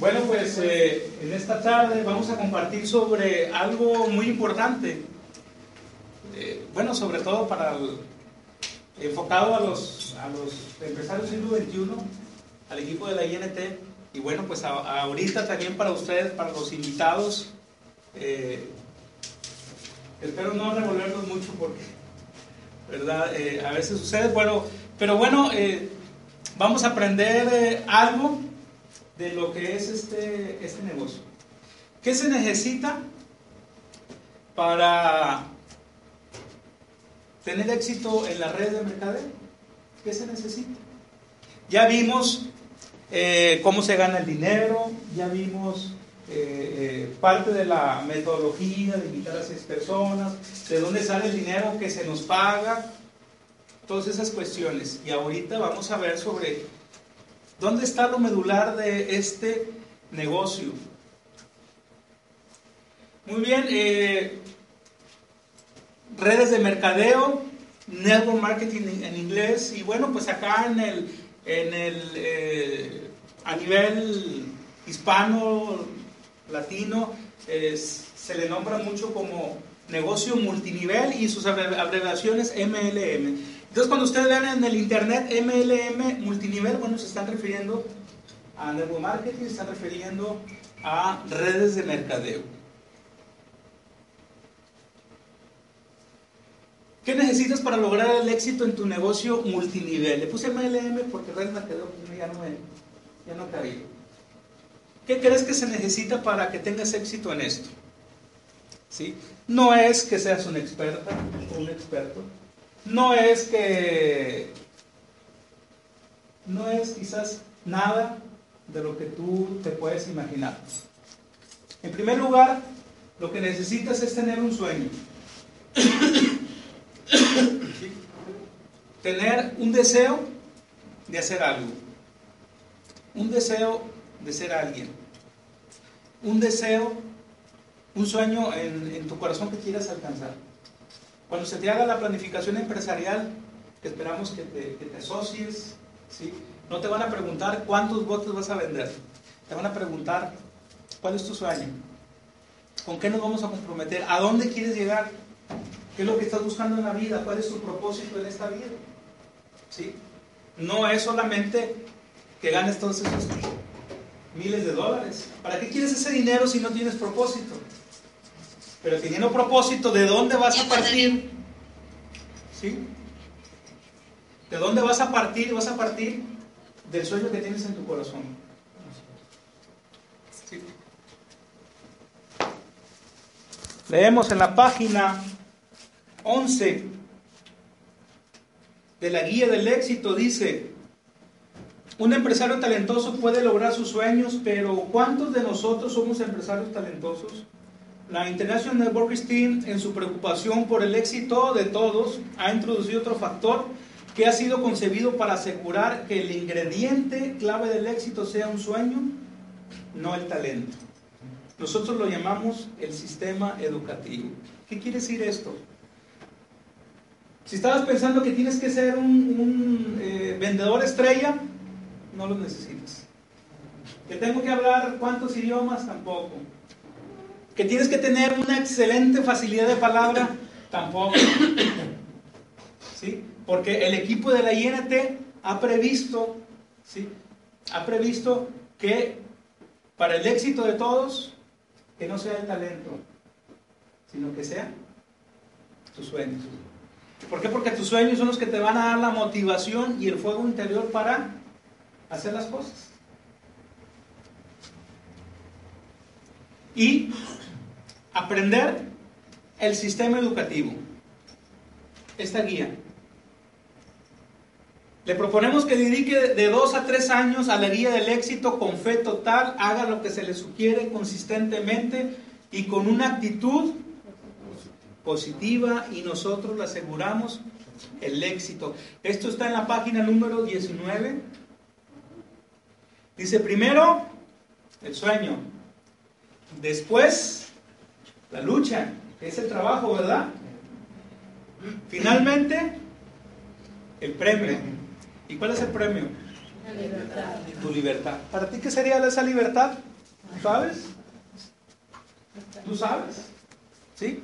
Bueno, pues eh, en esta tarde vamos a compartir sobre algo muy importante. Eh, bueno, sobre todo para el, enfocado a los, a los empresarios del siglo XXI, al equipo de la INT, y bueno, pues ahorita también para ustedes, para los invitados. Eh, espero no revolvernos mucho porque, ¿verdad? a veces sucede, bueno, pero bueno, vamos a aprender algo de lo que es este, este negocio. ¿Qué se necesita para tener éxito en la red de mercadeo? ¿Qué se necesita? Ya vimos eh, cómo se gana el dinero, ya vimos eh, eh, parte de la metodología de invitar a seis personas, de dónde sale el dinero que se nos paga, todas esas cuestiones. Y ahorita vamos a ver sobre ¿Dónde está lo medular de este negocio? Muy bien, eh, redes de mercadeo, network marketing en inglés, y bueno, pues acá en el, en el eh, a nivel hispano, latino, se le nombra mucho como negocio multinivel y sus abreviaciones MLM. Entonces, cuando ustedes vean en el internet MLM multinivel, bueno, se están refiriendo a network marketing, se están refiriendo a redes de mercadeo. ¿Qué necesitas para lograr el éxito en tu negocio multinivel? Le puse MLM porque redes de mercadeo ya no, ya no cabía. ¿Qué crees que se necesita para que tengas éxito en esto? ¿Sí? No es que seas un experta o un experto no es que, no es quizás nada de lo que tú te puedes imaginar. En primer lugar, lo que necesitas es tener un sueño. Tener un deseo de hacer algo. Un deseo de ser alguien. Un deseo, un sueño en, tu corazón que quieras alcanzar. Cuando se te haga la planificación empresarial, esperamos que te, que te asocies, ¿sí? no te van a preguntar cuántos botes vas a vender, te van a preguntar cuál es tu sueño, con qué nos vamos a comprometer, a dónde quieres llegar, qué es lo que estás buscando en la vida, cuál es tu propósito en esta vida. ¿sí? No es solamente que ganes todos esos miles de dólares. ¿Para qué quieres ese dinero si no tienes propósito? Pero teniendo propósito, ¿de dónde vas a partir? ¿Sí? ¿De dónde vas a partir? Vas a partir del sueño que tienes en tu corazón. ¿Sí? Leemos en la página 11 de la guía del éxito, dice, un empresario talentoso puede lograr sus sueños, pero ¿cuántos de nosotros somos empresarios talentosos? La International Network Team, en su preocupación por el éxito de todos, ha introducido otro factor que ha sido concebido para asegurar que el ingrediente clave del éxito sea un sueño, no el talento. Nosotros lo llamamos el sistema educativo. ¿Qué quiere decir esto? Si estabas pensando que tienes que ser un, eh, vendedor estrella, no lo necesitas. Que tengo que hablar cuántos idiomas, tampoco que tienes que tener una excelente facilidad de palabra, tampoco. ¿Sí? Porque el equipo de la INT ha previsto, ¿sí? Ha previsto que para el éxito de todos, que no sea el talento, sino que sea tus sueños. ¿Por qué? Porque tus sueños son los que te van a dar la motivación y el fuego interior para hacer las cosas. Y aprender el sistema educativo. Esta guía. Le proponemos que dedique de dos a tres años a la guía del éxito con fe total, haga lo que se le sugiere consistentemente y con una actitud positiva y nosotros le aseguramos el éxito. Esto está en la página número 19. Dice primero el sueño, después la lucha, es el trabajo, ¿verdad? Finalmente, el premio. ¿Y cuál es el premio? libertad. Tu libertad. ¿Para ti qué sería esa libertad? ¿Sabes? ¿Tú sabes? ¿Sí?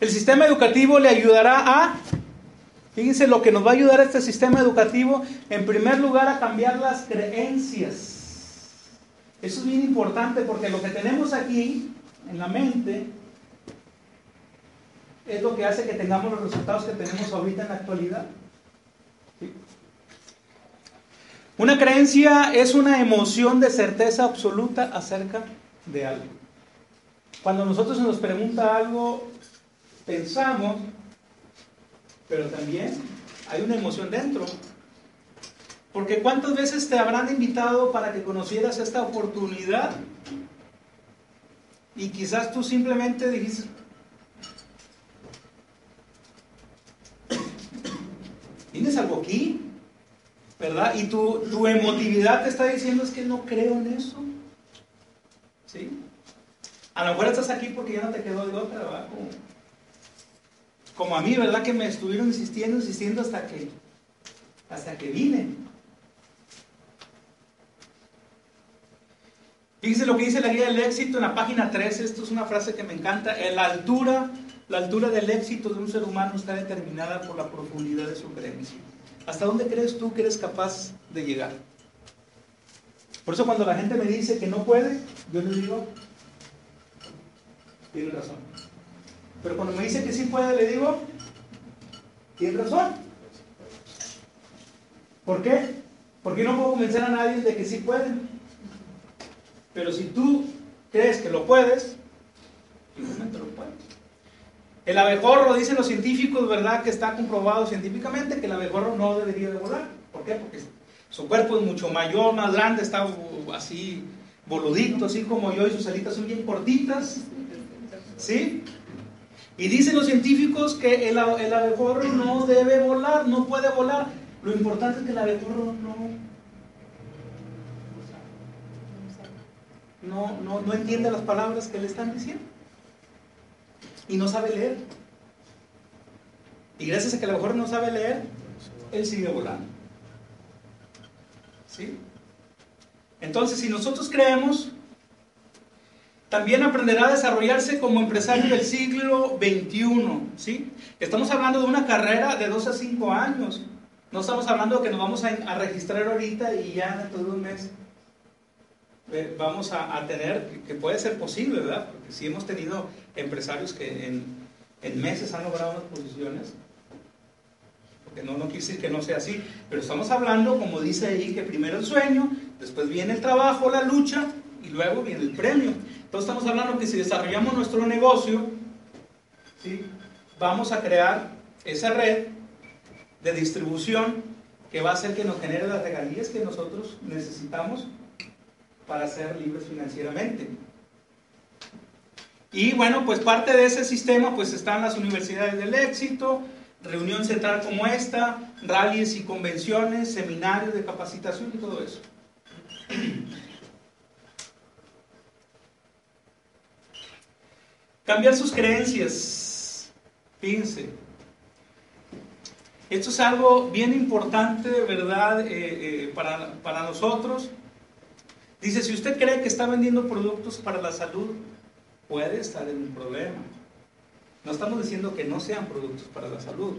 El sistema educativo le ayudará a, fíjense lo que nos va a ayudar a este sistema educativo, en primer lugar a cambiar las creencias. Eso es bien importante porque lo que tenemos aquí en la mente es lo que hace que tengamos los resultados que tenemos ahorita en la actualidad. Una creencia es una emoción de certeza absoluta acerca de algo. Cuando nosotros nos pregunta algo, pensamos, pero también hay una emoción dentro. Porque ¿cuántas veces te habrán invitado para que conocieras esta oportunidad? Y quizás tú simplemente dijiste, ¿tienes algo aquí? ¿Verdad? Y tu, tu emotividad te está diciendo es que no creo en eso. ¿Sí? A lo mejor estás aquí porque ya no te quedó de otra, ¿verdad? Como a mí, ¿verdad? Que me estuvieron insistiendo, insistiendo hasta que, hasta que vine. Fíjense lo que dice la guía del éxito en la página 13, esto es una frase que me encanta, la altura, la altura del éxito de un ser humano está determinada por la profundidad de su creencia. ¿Hasta dónde crees tú que eres capaz de llegar? Por eso cuando la gente me dice que no puede, yo le digo, tiene razón. Pero cuando me dice que sí puede, le digo, tiene razón. ¿Por qué? Porque no puedo convencer a nadie de que sí pueden. Pero si tú crees que lo puedes, simplemente lo puedes. El abejorro, dicen los científicos, ¿verdad? Que está comprobado científicamente que el abejorro no debería de volar. ¿Por qué? Porque su cuerpo es mucho mayor, más grande, está así boludito, así como yo, y sus alitas son bien cortitas. ¿Sí? Y dicen los científicos que el, el abejorro no debe volar, no puede volar. Lo importante es que el abejorro no, no, no, entiende las palabras que le están diciendo. Y no sabe leer. Y gracias a que el abejorro no sabe leer, él sigue volando. ¿Sí? Entonces, si nosotros creemos también aprenderá a desarrollarse como empresario del siglo XXI. ¿sí? Estamos hablando de una carrera de 2 a 5 años. No estamos hablando de que nos vamos a, registrar ahorita y ya dentro de un mes eh, vamos a, tener, que puede ser posible, ¿verdad? Porque sí hemos tenido empresarios que en, en meses han logrado unas posiciones. Porque no, no quiere decir que no sea así, pero estamos hablando, como dice ahí, que primero el sueño, después viene el trabajo, la lucha y luego viene el premio. Entonces estamos hablando que si desarrollamos nuestro negocio, ¿sí? vamos a crear esa red de distribución que va a hacer que nos genere las regalías que nosotros necesitamos para ser libres financieramente. Y bueno, pues parte de ese sistema pues están las universidades del éxito, reunión central como esta, rallies y convenciones, seminarios de capacitación y todo eso. Cambiar sus creencias. Fíjense. Esto es algo bien importante, ¿verdad? Eh, eh, para, para nosotros. Dice, si usted cree que está vendiendo productos para la salud, puede estar en un problema. No estamos diciendo que no sean productos para la salud.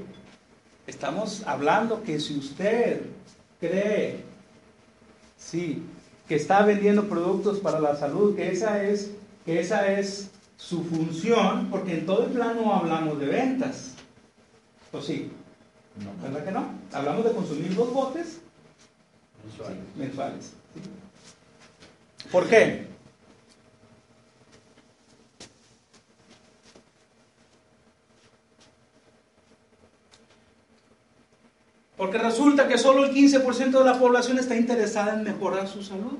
Estamos hablando que si usted cree, sí, que está vendiendo productos para la salud, que esa es, que esa es su función, porque en todo el plano hablamos de ventas. ¿O sí? ¿Verdad que no? Hablamos de consumir dos botes mensuales. ¿Por qué? Porque resulta que solo el 15% de la población está interesada en mejorar su salud.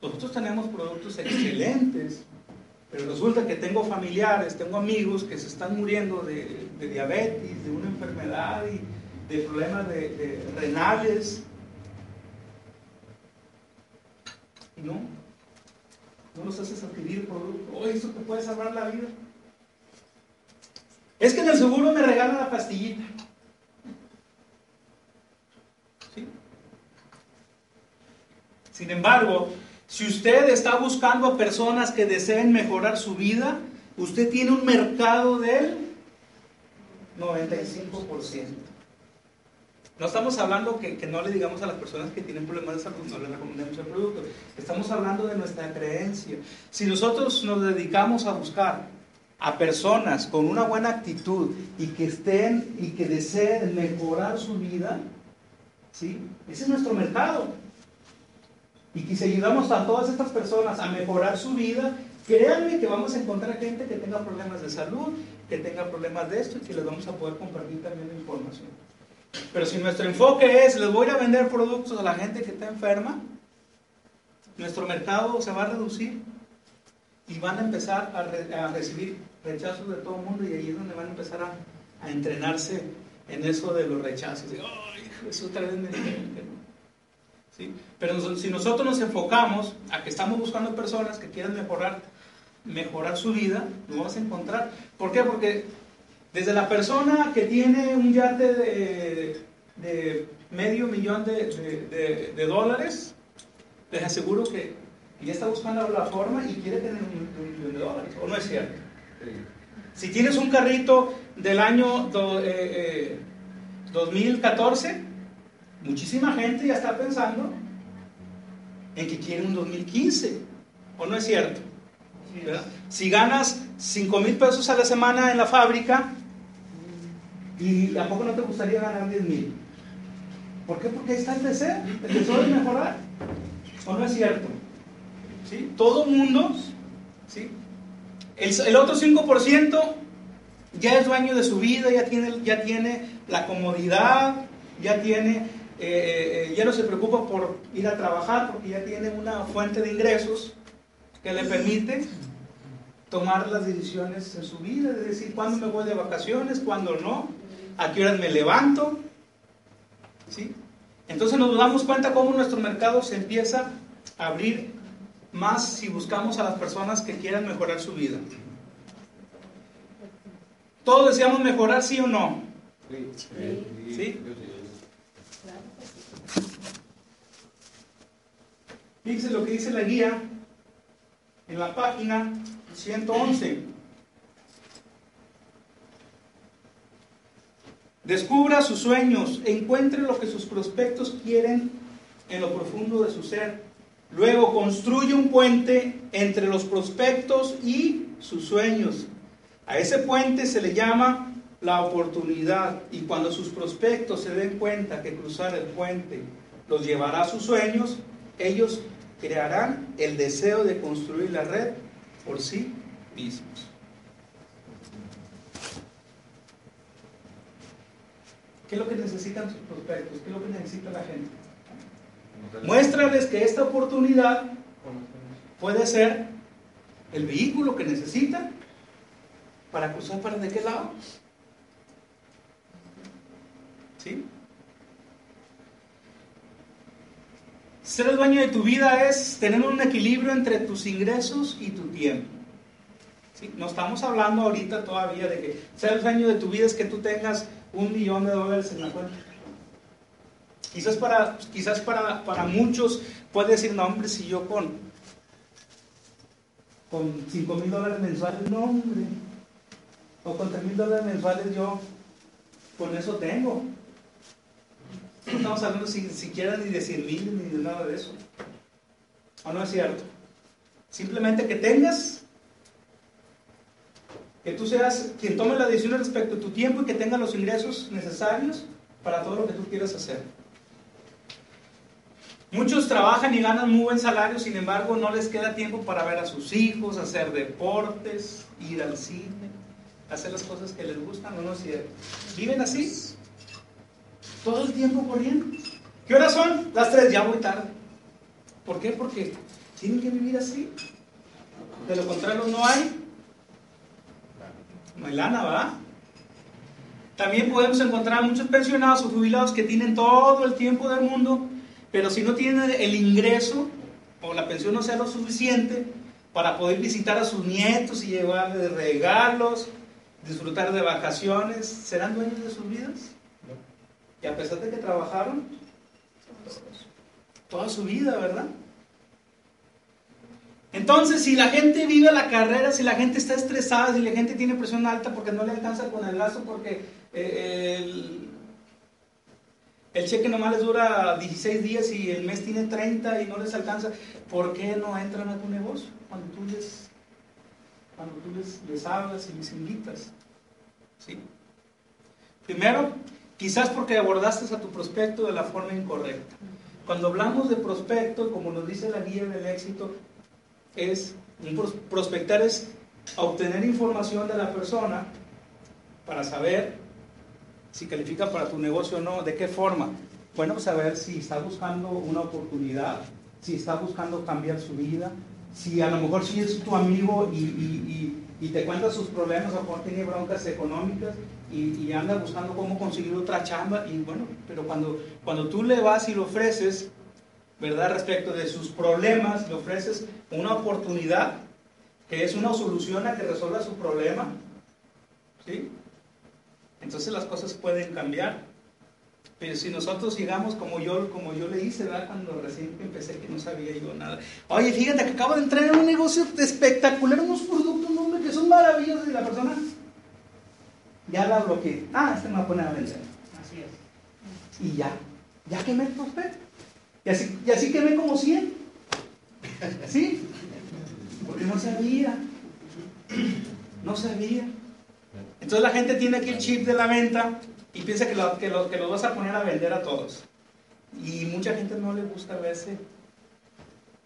Nosotros tenemos productos excelentes, pero resulta que tengo familiares, tengo amigos que se están muriendo de, diabetes, de una enfermedad y de problemas de, renales. Y no, no los haces adquirir producto. Oye, esto te puede salvar la vida. Es que en el seguro me regalan la pastillita. ¿Sí? Sin embargo, si usted está buscando a personas que deseen mejorar su vida, usted tiene un mercado del 95%. No estamos hablando que, no le digamos a las personas que tienen problemas de salud, no le recomendemos el producto. Estamos hablando de nuestra creencia. Si nosotros nos dedicamos a buscar a personas con una buena actitud y que estén y que deseen mejorar su vida, ¿sí? ese es nuestro mercado. Y que si ayudamos a todas estas personas a mejorar su vida, créanme que vamos a encontrar gente que tenga problemas de salud, que tenga problemas de esto y que les vamos a poder compartir también la información. Pero si nuestro enfoque es, les voy a a vender productos a la gente que está enferma, nuestro mercado se va a reducir y van a empezar a, recibir rechazos de todo el mundo y ahí es donde van a empezar a, entrenarse en eso de los rechazos. ¡Ay, eso otra vez me ¿Sí? Pero si nosotros nos enfocamos a que estamos buscando personas que quieran mejorar, mejorar su vida, lo vamos a encontrar. ¿Por qué? Porque desde la persona que tiene un yate de, medio millón de, dólares, les aseguro que ya está buscando la forma y quiere tener un, millón de dólares, ¿o no es cierto? Si tienes un carrito del año 2014, eh, eh, muchísima gente ya está pensando en que quiere un 2015, ¿o no es cierto? Si ganas 5 mil pesos a la semana en la fábrica, ¿y a poco no te gustaría ganar 10 mil? ¿Por qué? Porque ahí está el deseo, el deseo de mejorar. ¿O no es cierto? ¿Sí? Todo mundo, ¿sí? El, otro 5% ya es dueño de su vida, ya tiene, ya tiene la comodidad, ya tiene, eh, eh, ya no se preocupa por ir a trabajar porque ya tiene una fuente de ingresos que le permite tomar las decisiones en su vida, es decir, cuándo me voy de vacaciones, cuándo no, a qué horas me levanto. ¿sí? Entonces nos damos cuenta cómo nuestro mercado se empieza a abrir más si buscamos a las personas que quieran mejorar su vida. ¿Todos deseamos mejorar, sí o no? Sí. ¿Sí? Fíjense lo que dice la guía en la página 111. Descubra sus sueños, encuentre lo que sus prospectos quieren en lo profundo de su ser. Luego construye un puente entre los prospectos y sus sueños. A ese puente se le llama la oportunidad y cuando sus prospectos se den cuenta que cruzar el puente los llevará a sus sueños, ellos crearán el deseo de construir la red por sí mismos. ¿Qué es lo que necesitan sus prospectos? ¿Qué es lo que necesita la gente? Muéstrales que esta oportunidad puede ser el vehículo que necesitan para cruzar para de qué lado. ¿Sí? Ser el dueño de tu vida es tener un equilibrio entre tus ingresos y tu tiempo. No estamos hablando ahorita todavía de que ser el dueño de tu vida es que tú tengas un millón de dólares en la cuenta. Quizás para, quizás para, para muchos puede decir, no hombre, si yo con, con 5 mil dólares mensuales, no hombre, o con 3 mil dólares mensuales yo con eso tengo. No estamos hablando ni siquiera ni de 100 mil ni de nada de eso. ¿O no es cierto? Simplemente que tengas, que tú seas quien tome la decisión respecto a tu tiempo y que tengas los ingresos necesarios para todo lo que tú quieras hacer. Muchos trabajan y ganan muy buen salario, sin embargo no les queda tiempo para ver a sus hijos, hacer deportes, ir al cine, hacer las cosas que les gustan, ¿o no cierto? ¿Viven así? Todo el tiempo corriendo. ¿Qué horas son? Las tres, ya voy tarde. ¿Por qué? Porque tienen que vivir así. De lo contrario no hay. No hay lana, ¿verdad? También podemos encontrar muchos pensionados o jubilados que tienen todo el tiempo del mundo, pero si no tienen el ingreso o la pensión no sea lo suficiente para poder visitar a sus nietos y llevarles regalos, disfrutar de vacaciones, ¿serán dueños de sus vidas? Y a pesar de que trabajaron toda su vida, ¿verdad? Entonces, si la gente vive la carrera, si la gente está estresada, si la gente tiene presión alta porque no le alcanza con el gasto, porque eh, el, cheque nomás les dura 16 días y el mes tiene 30 y no les alcanza, ¿por qué no entran a tu negocio cuando tú les, cuando tú les hablas y les invitas? ¿Sí? Primero, quizás porque abordaste a tu prospecto de la forma incorrecta. Cuando hablamos de prospecto, como nos dice la guía del éxito, es prospectar es obtener información de la persona para saber si califica para tu negocio o no, de qué forma. Bueno, saber si está buscando una oportunidad, si está buscando cambiar su vida, si a lo mejor si es tu amigo y, te cuenta sus problemas, lo mejor tiene broncas económicas y, anda buscando cómo conseguir otra chamba, y bueno, pero cuando, cuando tú le vas y le ofreces ¿verdad? Respecto de sus problemas, le ofreces una oportunidad, que es una solución a que resuelva su problema, ¿sí? Entonces las cosas pueden cambiar. Pero si nosotros llegamos como yo, como yo le hice, ¿verdad? Cuando recién empecé, que no sabía yo nada. Oye, fíjate que acabo de entrar en un negocio espectacular, unos productos, hombre, que son maravillosos, y la persona ya la bloqueé. Ah, este me va a poner a vender. Así es. Y ya, ya que me prospecto. Y así, y así como 100. ¿Sí? Porque no sabía. No sabía. Entonces la gente tiene aquí el chip de la venta y piensa que lo, que, lo, que lo vas a poner a vender a todos. Y mucha gente no le gusta verse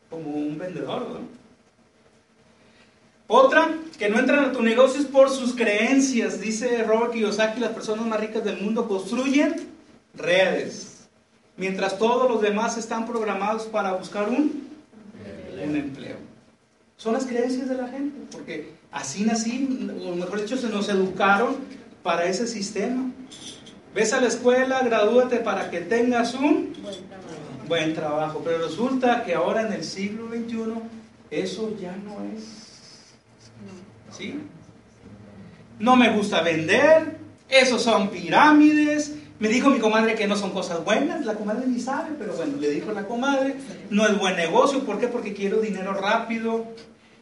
como un vendedor, ¿no? Otra, que no entran a tu negocio es por sus creencias. Dice Robert Kiyosaki, las personas más ricas del mundo construyen redes mientras todos los demás están programados para buscar un, un empleo. Son las creencias de la gente, porque así nací, o mejor dicho, se nos educaron para ese sistema. Ves a la escuela, gradúate para que tengas un buen trabajo. pero resulta que ahora en el siglo XXI eso ya no es. ¿Sí? No me gusta vender, esos son pirámides, me dijo mi comadre que no son cosas buenas, la comadre ni sabe, pero bueno, le dijo la comadre, no es buen negocio, ¿por qué? Porque quiero dinero rápido,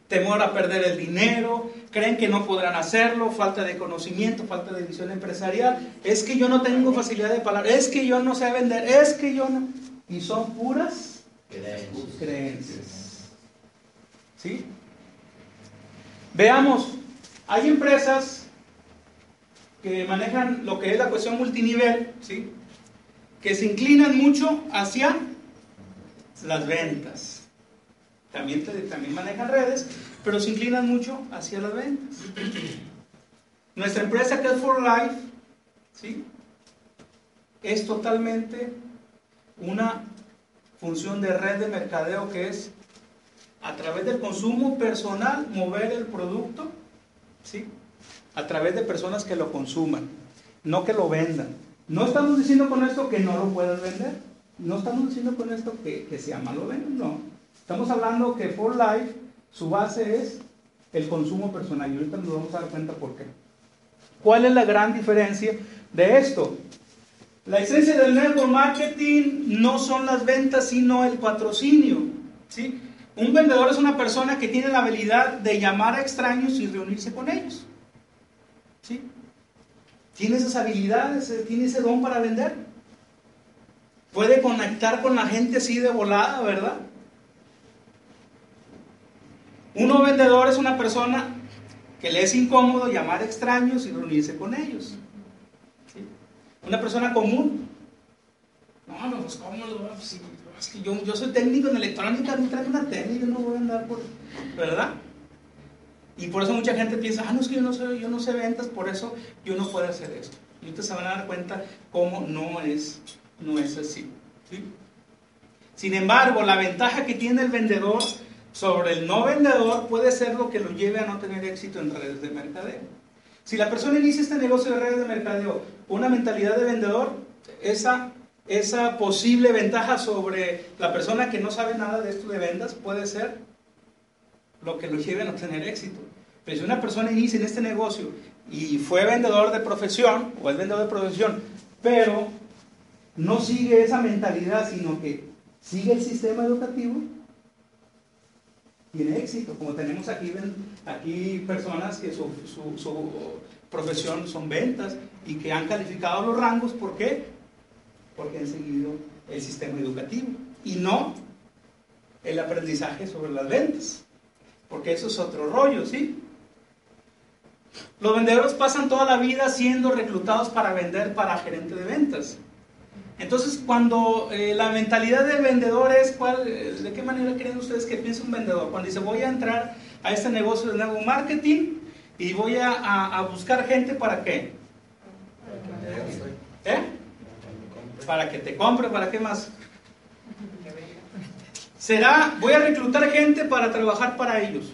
temor a perder el dinero, creen que no podrán hacerlo, falta de conocimiento, falta de visión empresarial, es que yo no tengo facilidad de palabra, es que yo no sé vender, es que yo no... Y son puras creencias. ¿Sí? Veamos, hay empresas que manejan lo que es la cuestión multinivel, ¿sí? que se inclinan mucho hacia las ventas. También, también manejan redes, pero se inclinan mucho hacia las ventas. Nuestra empresa que es For Life, ¿sí? es totalmente una función de red de mercadeo que es a través del consumo personal mover el producto, ¿sí? A través de personas que lo consuman, no que lo vendan. No estamos diciendo con esto que no lo puedas vender, no estamos diciendo con esto que, sea malo vender, no. Estamos hablando que For Life, su base es el consumo personal y ahorita nos vamos a dar cuenta por qué. ¿Cuál es la gran diferencia de esto? La esencia del network marketing no son las ventas, sino el patrocinio. ¿sí? Un vendedor es una persona que tiene la habilidad de llamar a extraños y reunirse con ellos. ¿Sí? Tiene esas habilidades, eh, tiene ese don para vender. Puede conectar con la gente así de volada, ¿verdad? Uno vendedor es una persona que le es incómodo llamar a extraños y reunirse con ellos. Una persona común. No, no, pues cómo pues, es que yo, yo soy técnico en electrónica, me trae una técnica, no voy a andar por. ¿Verdad? Y por eso mucha gente piensa, ah, no, es que yo no sé, yo no sé ventas, por eso yo no puedo hacer esto. Y ustedes se van a dar cuenta cómo no es, no es así. Sin embargo, la ventaja que tiene el vendedor sobre el no vendedor puede ser lo que lo lleve a no tener éxito en redes de mercadeo. Si la persona inicia este negocio de redes de mercadeo con una mentalidad de vendedor, esa, esa posible ventaja sobre la persona que no sabe nada de esto de ventas puede ser lo que lo lleve a no tener éxito. Pero si una persona inicia en este negocio y fue vendedor de profesión, o es vendedor de profesión, pero no sigue esa mentalidad, sino que sigue el sistema educativo, tiene éxito, como tenemos aquí, aquí personas que su, su profesión son ventas y que han calificado los rangos, ¿por qué? Porque han seguido el sistema educativo y no el aprendizaje sobre las ventas, porque eso es otro rollo, ¿sí? Los vendedores pasan toda la vida siendo reclutados para vender para gerente de ventas. Entonces, cuando eh, la mentalidad del vendedor es, ¿cuál, eh, ¿de qué manera creen ustedes que piensa un vendedor? Cuando dice, voy a entrar a este negocio de nuevo marketing y voy a, buscar gente para qué? ¿Eh? Para que te compre, ¿para qué más? Será, voy a reclutar gente para trabajar para ellos.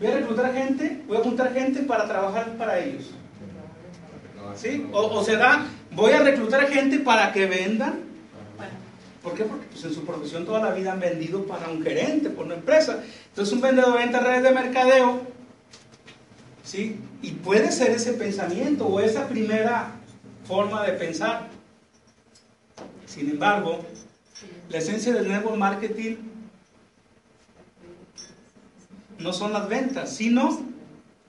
Voy a reclutar gente, voy a juntar gente para trabajar para ellos. ¿Sí? O, será, voy a reclutar gente para que vendan. ¿Por qué? Porque pues, en su profesión toda la vida han vendido para un gerente, por una empresa. Entonces un vendedor venta redes de mercadeo. ¿Sí? Y puede ser ese pensamiento o esa primera forma de pensar. Sin embargo, la esencia del network marketing no son las ventas, sino,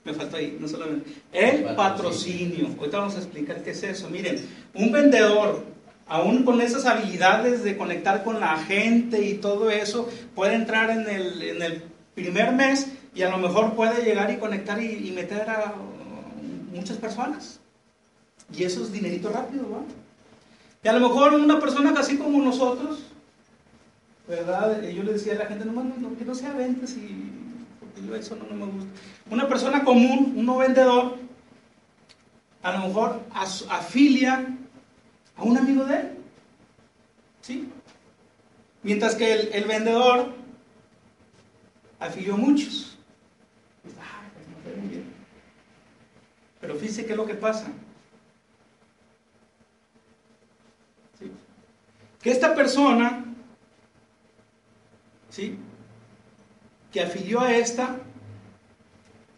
me falta ahí, no solamente, el patrocinio. Ahorita vamos a explicar qué es eso. Miren, un vendedor, aún con esas habilidades de conectar con la gente y todo eso, puede entrar en el, primer mes y a lo mejor puede llegar y conectar y, meter a muchas personas. Y eso es dinerito rápido, ¿va? Y a lo mejor una persona casi como nosotros, ¿verdad? Yo le decía a la gente, no, no, que no sea ventas y eso no, me gusta. Una persona común, un no vendedor, a lo mejor afilia a un amigo de él. ¿Sí? Mientras que el, vendedor afilió a muchos. Pero fíjese qué es lo que pasa. Que esta persona, ¿sí? que afilió a esta,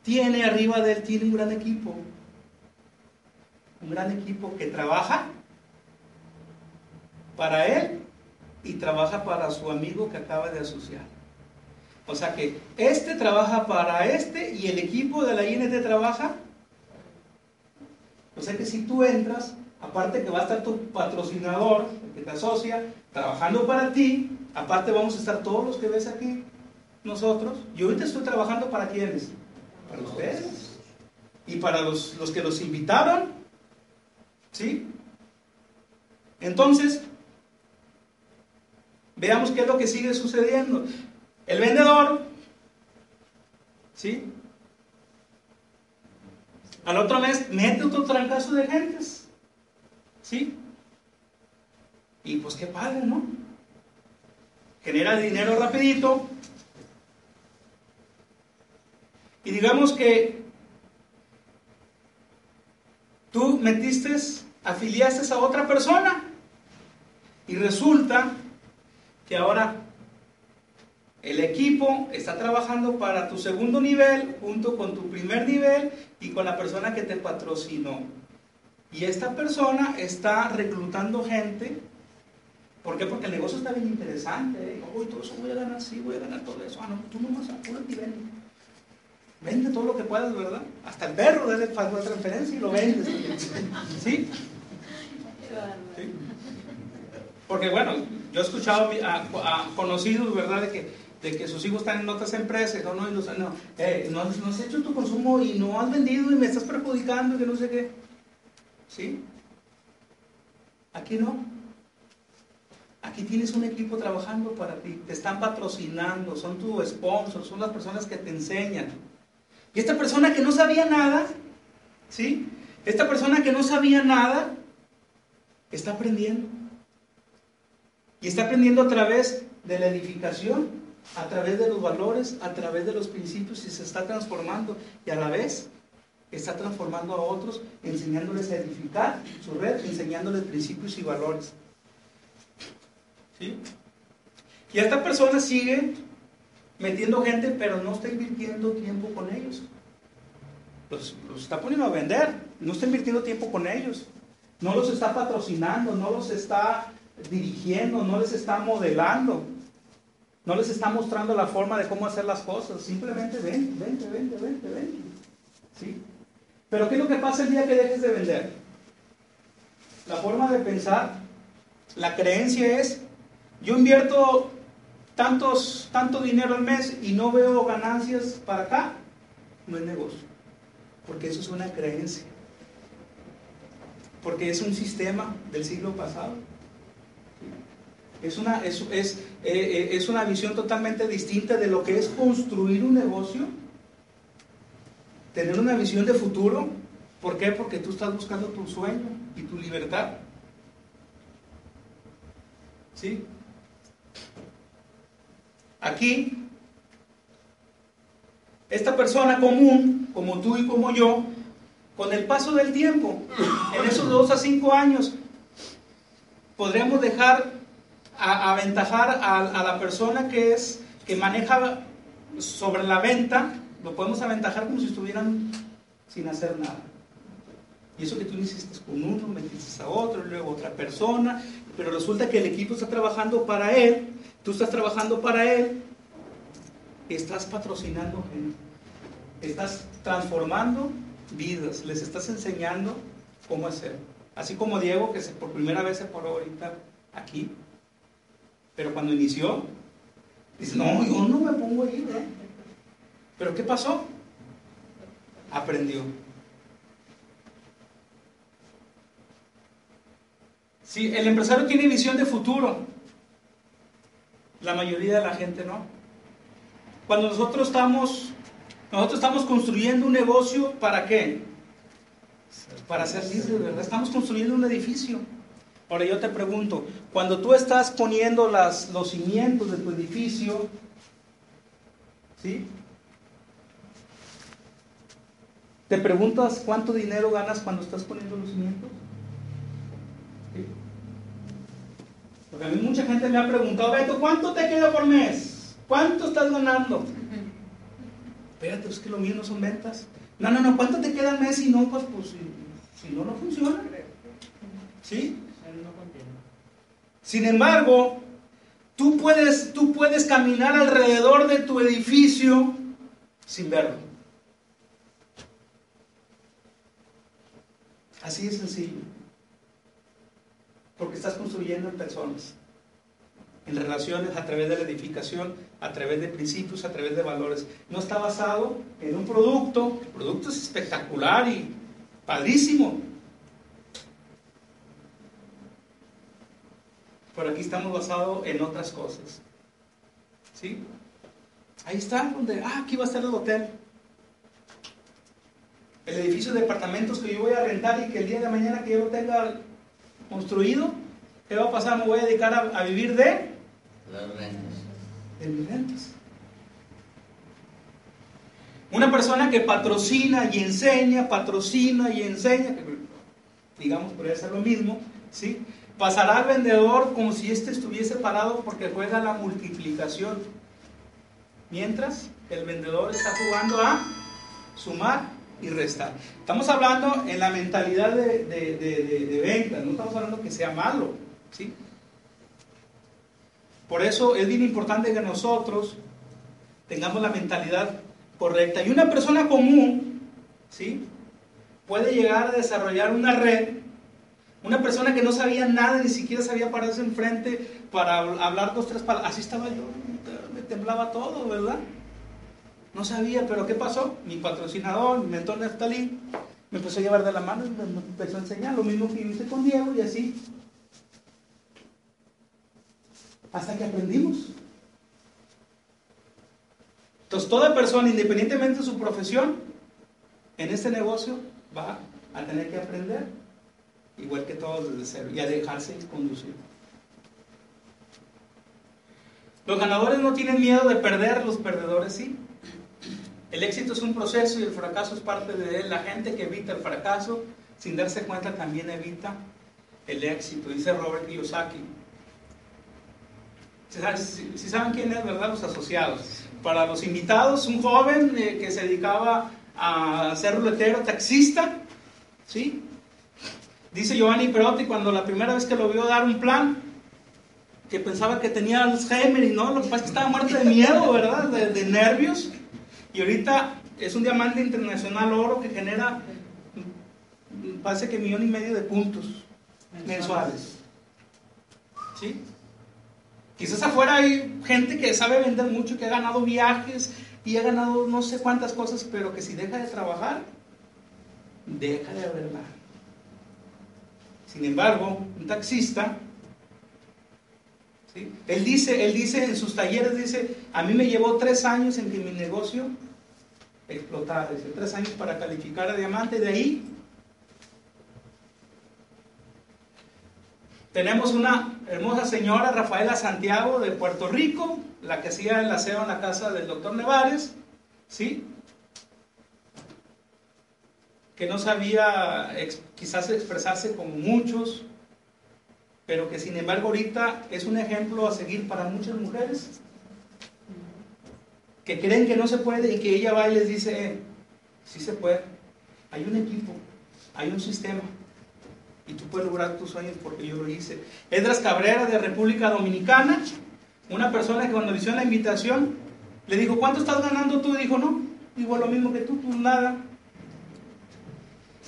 tiene arriba de él, tiene un gran equipo. Un gran equipo que trabaja para él y trabaja para su amigo que acaba de asociar. O sea que este trabaja para este y el equipo de la INT trabaja. O sea que si tú entras, aparte que va a estar tu patrocinador, el que te asocia, trabajando para ti, aparte vamos a estar todos los que ves aquí, nosotros, yo ahorita estoy trabajando para quiénes? Para ustedes. Y para los, los que los invitaron. ¿Sí? Entonces, veamos qué es lo que sigue sucediendo. El vendedor, ¿sí? Al otro mes mete otro trancazo de gentes. ¿Sí? Y pues qué padre, ¿no? Genera dinero rapidito, Y digamos que tú metiste, afiliaste a otra persona y resulta que ahora el equipo está trabajando para tu segundo nivel junto con tu primer nivel y con la persona que te patrocinó. Y esta persona está reclutando gente. ¿Por qué? Porque el negocio está bien interesante. ¿eh? Uy, todo eso voy a ganar, sí, voy a ganar todo eso. Ah, no, tú no vas a nivel. Vende todo lo que puedas, ¿verdad? Hasta el perro de la transferencia y lo vendes. ¿Sí? Porque bueno, yo he escuchado a, conocidos, ¿verdad? De que, de que sus hijos están en otras empresas, no, no, no, eh, no, no has hecho tu consumo y no has vendido y me estás perjudicando y que no sé qué. ¿Sí? Aquí no. Aquí tienes un equipo trabajando para ti, te están patrocinando, son tu sponsor, son las personas que te enseñan. Y esta persona que no sabía nada, ¿sí? Esta persona que no sabía nada, está aprendiendo. Y está aprendiendo a través de la edificación, a través de los valores, a través de los principios y se está transformando. Y a la vez está transformando a otros, enseñándoles a edificar su red, enseñándoles principios y valores. ¿Sí? Y esta persona sigue metiendo gente, pero no está invirtiendo tiempo con ellos. Los, está poniendo a vender, no está invirtiendo tiempo con ellos. No los está patrocinando, no los está dirigiendo, no les está modelando. No les está mostrando la forma de cómo hacer las cosas. Simplemente ven, vente, vente, vente, vente. ¿Sí? Pero ¿qué es lo que pasa el día que dejes de vender? La forma de pensar, la creencia es, yo invierto tantos, tanto dinero al mes y no veo ganancias para acá, no es negocio. Porque eso es una creencia. Porque es un sistema del siglo pasado. Es una, es, es, eh, eh, es una visión totalmente distinta de lo que es construir un negocio, tener una visión de futuro. ¿Por qué? Porque tú estás buscando tu sueño y tu libertad. ¿Sí? Aquí, esta persona común, como tú y como yo, con el paso del tiempo, en esos dos a cinco años, podríamos dejar a, aventajar a, la persona que es que maneja sobre la venta, lo podemos aventajar como si estuvieran sin hacer nada. Y eso que tú hiciste con uno, metiste a otro, luego otra persona, pero resulta que el equipo está trabajando para él, tú estás trabajando para él, estás patrocinando gente, estás transformando vidas, les estás enseñando cómo hacer. Así como Diego, que por primera vez se paró ahorita aquí, pero cuando inició, dice, no, yo no me pongo ahí, ¿verdad? Pero ¿qué pasó? Aprendió. Si el empresario tiene visión de futuro, la mayoría de la gente no. Cuando nosotros estamos, nosotros estamos construyendo un negocio, ¿para qué? Para ser libres, ¿verdad? Estamos construyendo un edificio. Ahora yo te pregunto, cuando tú estás poniendo las, los cimientos de tu edificio, ¿sí? ¿Te preguntas cuánto dinero ganas cuando estás poniendo los cimientos? Porque a mí mucha gente me ha preguntado, Beto, ¿cuánto te queda por mes? ¿Cuánto estás ganando? Espérate, es que lo mío no son ventas. No, no, no, ¿cuánto te queda al mes? Si no, pues, pues si, si no, no funciona. ¿Sí? Sin embargo, tú puedes, tú puedes caminar alrededor de tu edificio sin verlo. Así de sencillo. Porque estás construyendo en personas, en relaciones a través de la edificación, a través de principios, a través de valores. No está basado en un producto. El producto es espectacular y padrísimo. pero aquí estamos basados en otras cosas. ¿Sí? Ahí está, donde, ah, aquí va a estar el hotel. El edificio de departamentos que yo voy a rentar y que el día de mañana que yo lo tenga construido, ¿qué va a pasar? Me voy a dedicar a, vivir de... Las rentas. De mis rentas. Una persona que patrocina y enseña, patrocina y enseña, digamos, podría ser lo mismo, ¿sí? Pasará al vendedor como si éste estuviese parado porque juega la multiplicación. Mientras el vendedor está jugando a sumar y restar. Estamos hablando en la mentalidad de, de, venta, no estamos hablando que sea malo. ¿sí? Por eso es bien importante que nosotros tengamos la mentalidad correcta. Y una persona común ¿sí? puede llegar a desarrollar una red una persona que no sabía nada, ni siquiera sabía pararse enfrente para hablar dos, tres palabras. Así estaba yo, me temblaba todo, ¿verdad? No sabía, pero ¿qué pasó? Mi patrocinador, mi mentor Neftalí, me empezó a llevar de la mano y me empezó a enseñar lo mismo que hice con Diego y así. Hasta que aprendimos. Entonces, toda persona, independientemente de su profesión, en este negocio va a tener que aprender igual que todos desde cero, y a dejarse conducir. Los ganadores no tienen miedo de perder, los perdedores sí. El éxito es un proceso y el fracaso es parte de él. La gente que evita el fracaso, sin darse cuenta, también evita el éxito, dice Robert Kiyosaki. Si saben quién es, ¿verdad? Los asociados. Para los invitados, un joven eh, que se dedicaba a ser ruletero, taxista, ¿sí? Dice Giovanni Perotti cuando la primera vez que lo vio dar un plan, que pensaba que tenía Alzheimer y no, lo que pasa es que estaba muerto de miedo, ¿verdad? De, nervios. Y ahorita es un diamante internacional oro que genera, parece que millón y medio de puntos mensuales. ¿Sí? Quizás afuera hay gente que sabe vender mucho, que ha ganado viajes y ha ganado no sé cuántas cosas, pero que si deja de trabajar, deja de haberla. Sin embargo, un taxista, él, dice, él dice en sus talleres, dice, a mí me llevó tres años en que mi negocio explotara, dice, tres años para calificar a diamante, de ahí Tenemos una hermosa señora, Rafaela Santiago, de Puerto Rico, la que hacía el aseo en la casa del doctor Nevares, ¿sí? Que no sabía quizás expresarse como muchos, pero que sin embargo ahorita es un ejemplo a seguir para muchas mujeres que creen que no se puede y que ella va y les dice, eh, sí se puede, hay un equipo, hay un sistema, y tú puedes lograr tus sueños porque yo lo hice. Edras Cabrera de República Dominicana, una persona que cuando le hicieron la invitación, le dijo, ¿cuánto estás ganando tú? Dijo, no, igual lo mismo que tú, pues nada.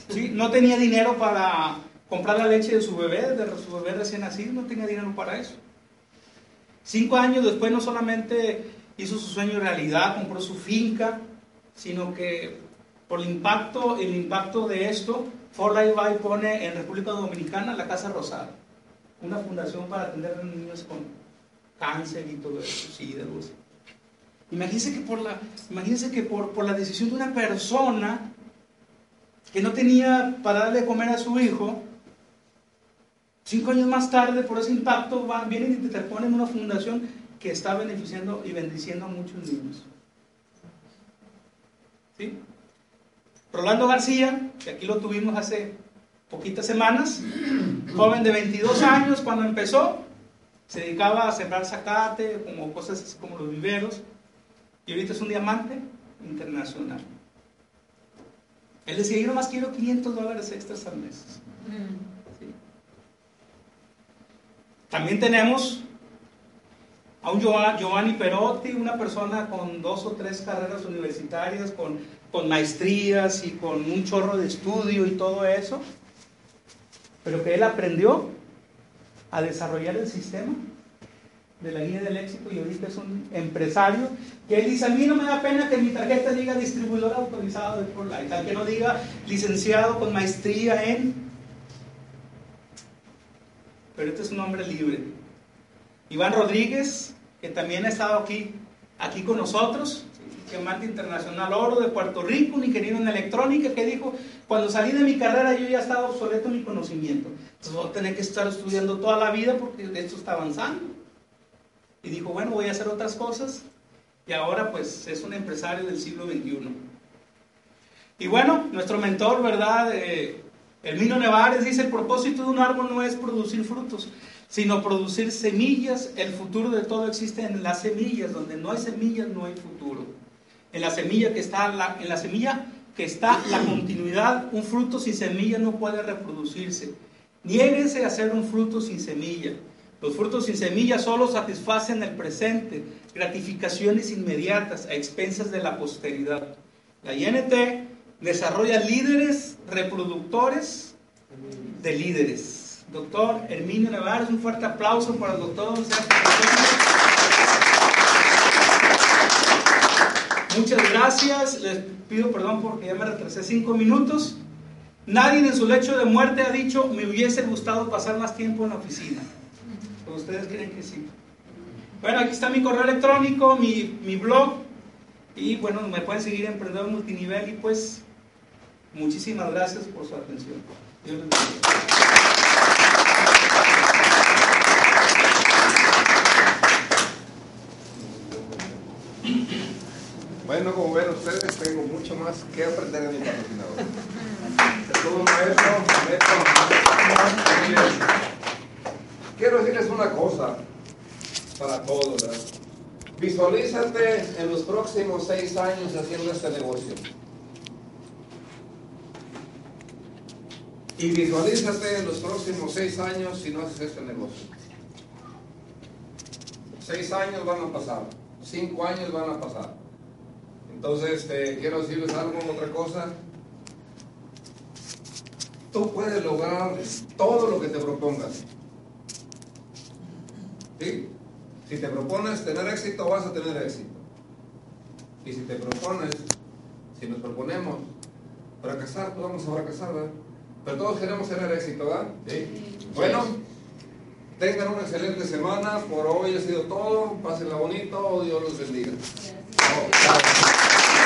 ¿Sí? No tenía dinero para comprar la leche de su bebé, de su bebé recién nacido, no tenía dinero para eso. Cinco años después no solamente hizo su sueño realidad, compró su finca, sino que por el impacto, el impacto de esto, For Life By pone en República Dominicana la Casa Rosada, una fundación para atender a niños con cáncer y todo eso, sí, de luz. Imagínense que, por la, imagínense que por, por la decisión de una persona que no tenía para darle de comer a su hijo, cinco años más tarde, por ese impacto, van, vienen y te ponen una fundación que está beneficiando y bendiciendo a muchos niños. ¿Sí? Rolando García, que aquí lo tuvimos hace poquitas semanas, joven de 22 años cuando empezó, se dedicaba a sembrar zacate, como cosas así como los viveros, y ahorita es un diamante internacional. Él decía, yo nomás quiero 500 dólares extras al mes. También tenemos a un Giovanni Perotti, una persona con dos o tres carreras universitarias, con con maestrías y con un chorro de estudio y todo eso, pero que él aprendió a desarrollar el sistema de la guía del éxito y ahorita es un empresario que él dice, a mí no me da pena que mi tarjeta diga distribuidor autorizado de ProLife, al que no diga licenciado con maestría en... Pero este es un hombre libre. Iván Rodríguez, que también ha estado aquí, aquí con nosotros, diamante internacional oro de Puerto Rico, un ingeniero en electrónica que dijo, cuando salí de mi carrera yo ya estaba obsoleto mi conocimiento. Entonces voy a tener que estar estudiando toda la vida porque esto está avanzando. Y dijo, bueno, voy a hacer otras cosas. Y ahora pues es un empresario del siglo XXI. Y bueno, nuestro mentor, ¿verdad? Eh, Hermino Nevares dice, el propósito de un árbol no es producir frutos, sino producir semillas. El futuro de todo existe en las semillas. Donde no hay semillas, no hay futuro en la semilla que está la, en la semilla que está la continuidad. Un fruto sin semilla no puede reproducirse. Niéguense a hacer un fruto sin semilla. Los frutos sin semilla solo satisfacen el presente, gratificaciones inmediatas a expensas de la posteridad. La INT desarrolla líderes reproductores de líderes. Doctor Herminio Nevares, un fuerte aplauso para el doctor. Muchas gracias. Les pido perdón porque ya me retrasé cinco minutos. Nadie en su lecho de muerte ha dicho, me hubiese gustado pasar más tiempo en la oficina. Pero ustedes creen que sí. Bueno, aquí está mi correo electrónico, mi, mi blog. Y bueno, me pueden seguir en Multinivel. Y pues, muchísimas gracias por su atención. Dios les bendiga. Bueno, como ven ustedes, tengo mucho más que aprender en mi patrocinador. Todo maestro, maestro. Quiero decirles una cosa para todos. Visualízate en los próximos seis años haciendo este negocio. Y visualízate en los próximos seis años si no haces este negocio. Seis años van a pasar, cinco años van a pasar. Entonces, este, quiero decirles algo, otra cosa. Tú puedes lograr todo lo que te propongas. ¿Sí? Si te propones tener éxito, vas a tener éxito. Y si te propones, si nos proponemos fracasar, pues vamos a fracasar, ¿verdad? Pero todos queremos tener éxito, ¿verdad? ¿Sí? Bueno, tengan una excelente semana. Por hoy ha sido todo. Pásenla bonito. Dios los bendiga. Gracias.